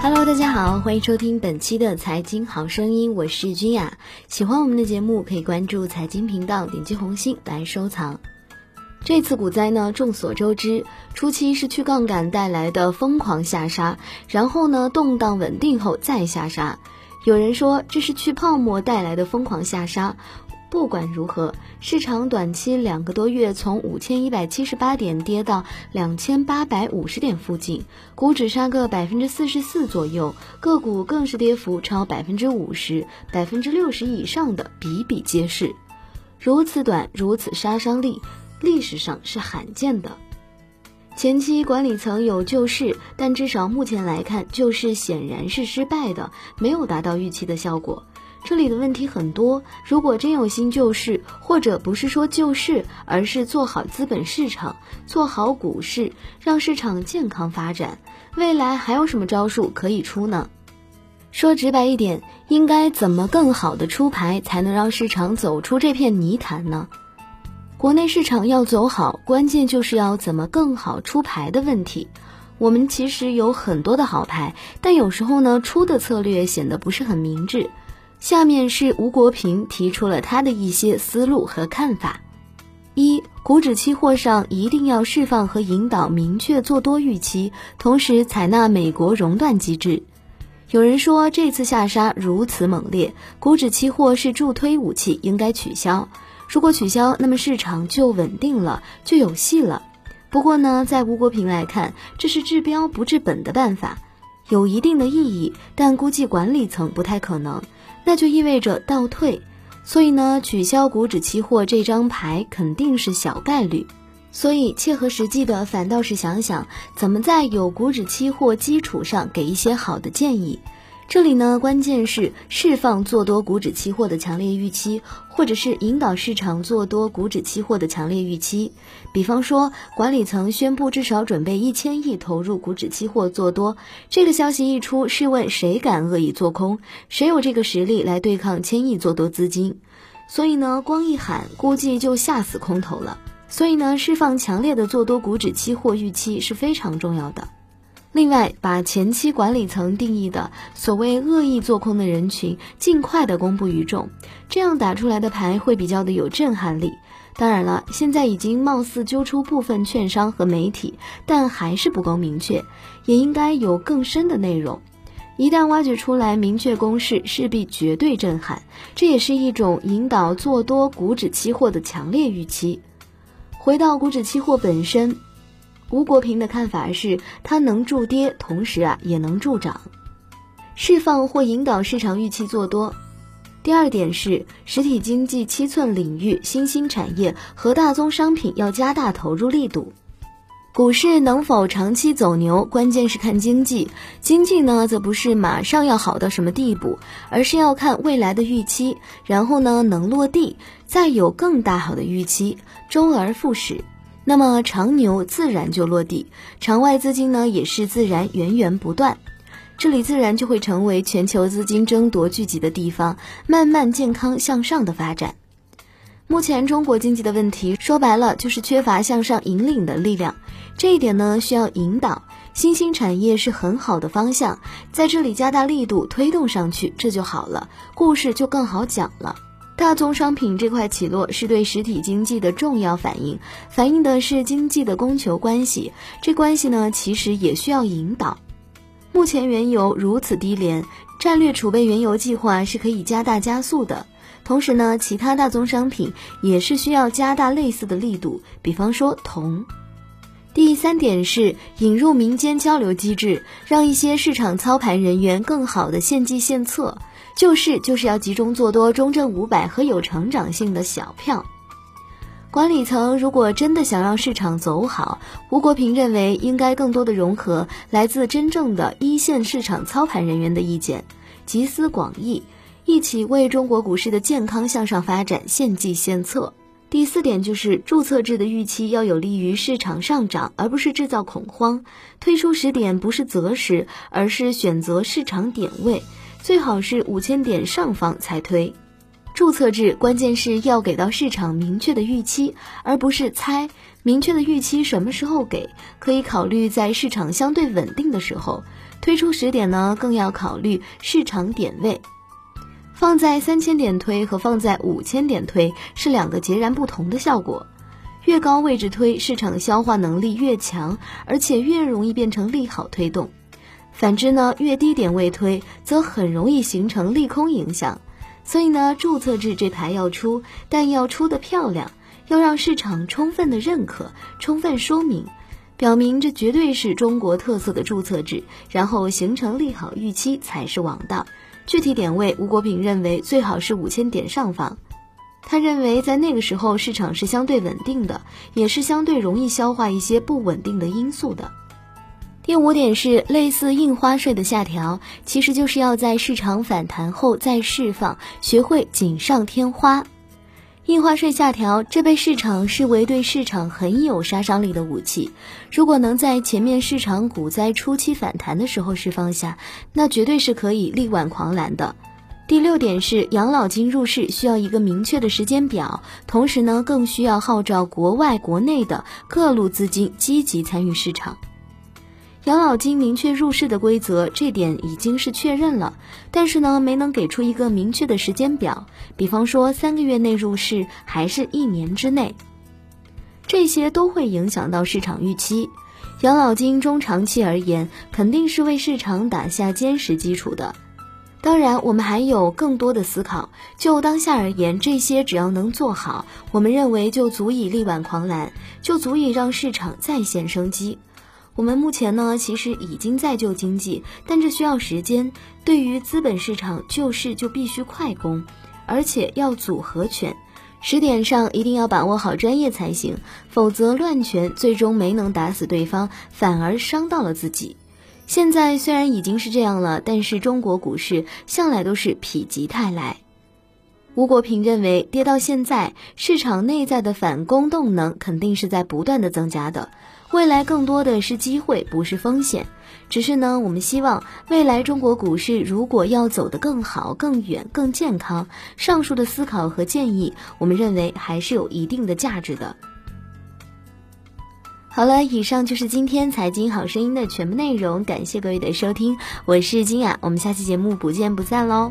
Hello，大家好，欢迎收听本期的财经好声音，我是君雅。喜欢我们的节目，可以关注财经频道，点击红心来收藏。这次股灾呢，众所周知，初期是去杠杆带来的疯狂下杀，然后呢，动荡稳定后再下杀。有人说这是去泡沫带来的疯狂下杀。不管如何，市场短期两个多月从五千一百七十八点跌到两千八百五十点附近，股指杀个百分之四十四左右，个股更是跌幅超百分之五十、百分之六十以上的比比皆是。如此短，如此杀伤力，历史上是罕见的。前期管理层有救市，但至少目前来看，救市显然是失败的，没有达到预期的效果。这里的问题很多，如果真有心救市，或者不是说救市，而是做好资本市场，做好股市，让市场健康发展，未来还有什么招数可以出呢？说直白一点，应该怎么更好的出牌，才能让市场走出这片泥潭呢？国内市场要走好，关键就是要怎么更好出牌的问题。我们其实有很多的好牌，但有时候呢，出的策略显得不是很明智。下面是吴国平提出了他的一些思路和看法：一、股指期货上一定要释放和引导明确做多预期，同时采纳美国熔断机制。有人说这次下杀如此猛烈，股指期货是助推武器，应该取消。如果取消，那么市场就稳定了，就有戏了。不过呢，在吴国平来看，这是治标不治本的办法，有一定的意义，但估计管理层不太可能。那就意味着倒退，所以呢，取消股指期货这张牌肯定是小概率。所以切合实际的，反倒是想想怎么在有股指期货基础上给一些好的建议。这里呢，关键是释放做多股指期货的强烈预期，或者是引导市场做多股指期货的强烈预期。比方说，管理层宣布至少准备一千亿投入股指期货做多，这个消息一出，试问谁敢恶意做空？谁有这个实力来对抗千亿做多资金？所以呢，光一喊，估计就吓死空头了。所以呢，释放强烈的做多股指期货预期是非常重要的。另外，把前期管理层定义的所谓恶意做空的人群尽快的公布于众，这样打出来的牌会比较的有震撼力。当然了，现在已经貌似揪出部分券商和媒体，但还是不够明确，也应该有更深的内容。一旦挖掘出来明确公式，势必绝对震撼。这也是一种引导做多股指期货的强烈预期。回到股指期货本身。吴国平的看法是，它能助跌，同时啊也能助涨，释放或引导市场预期做多。第二点是，实体经济七寸领域新兴产业和大宗商品要加大投入力度。股市能否长期走牛，关键是看经济。经济呢，则不是马上要好到什么地步，而是要看未来的预期，然后呢能落地，再有更大好的预期，周而复始。那么长牛自然就落地，场外资金呢也是自然源源不断，这里自然就会成为全球资金争夺聚集的地方，慢慢健康向上的发展。目前中国经济的问题说白了就是缺乏向上引领的力量，这一点呢需要引导，新兴产业是很好的方向，在这里加大力度推动上去，这就好了，故事就更好讲了。大宗商品这块起落是对实体经济的重要反应，反映的是经济的供求关系。这关系呢，其实也需要引导。目前原油如此低廉，战略储备原油计划是可以加大加速的。同时呢，其他大宗商品也是需要加大类似的力度，比方说铜。第三点是引入民间交流机制，让一些市场操盘人员更好的献计献策。救市就是要集中做多中证五百和有成长性的小票。管理层如果真的想让市场走好，吴国平认为应该更多的融合来自真正的一线市场操盘人员的意见，集思广益，一起为中国股市的健康向上发展献计献策。第四点就是注册制的预期要有利于市场上涨，而不是制造恐慌。推出时点不是择时，而是选择市场点位。最好是五千点上方才推，注册制关键是要给到市场明确的预期，而不是猜明确的预期什么时候给，可以考虑在市场相对稳定的时候推出时点呢，更要考虑市场点位。放在三千点推和放在五千点推是两个截然不同的效果。越高位置推，市场消化能力越强，而且越容易变成利好推动。反之呢，越低点位推，则很容易形成利空影响。所以呢，注册制这牌要出，但要出的漂亮，要让市场充分的认可，充分说明，表明这绝对是中国特色的注册制，然后形成利好预期才是王道。具体点位，吴国平认为最好是五千点上方。他认为在那个时候市场是相对稳定的，也是相对容易消化一些不稳定的因素的。第五点是类似印花税的下调，其实就是要在市场反弹后再释放，学会锦上添花。印花税下调，这被市场视为对市场很有杀伤力的武器。如果能在前面市场股灾初期反弹的时候释放下，那绝对是可以力挽狂澜的。第六点是养老金入市需要一个明确的时间表，同时呢，更需要号召国外、国内的各路资金积极参与市场。养老金明确入市的规则，这点已经是确认了，但是呢，没能给出一个明确的时间表，比方说三个月内入市，还是一年之内，这些都会影响到市场预期。养老金中长期而言，肯定是为市场打下坚实基础的。当然，我们还有更多的思考。就当下而言，这些只要能做好，我们认为就足以力挽狂澜，就足以让市场再现生机。我们目前呢，其实已经在救经济，但这需要时间。对于资本市场救市，就必须快攻，而且要组合拳。时点上一定要把握好专业才行，否则乱拳最终没能打死对方，反而伤到了自己。现在虽然已经是这样了，但是中国股市向来都是否极泰来。吴国平认为，跌到现在，市场内在的反攻动能肯定是在不断的增加的。未来更多的是机会，不是风险。只是呢，我们希望未来中国股市如果要走得更好、更远、更健康，上述的思考和建议，我们认为还是有一定的价值的。好了，以上就是今天财经好声音的全部内容，感谢各位的收听，我是金雅，我们下期节目不见不散喽。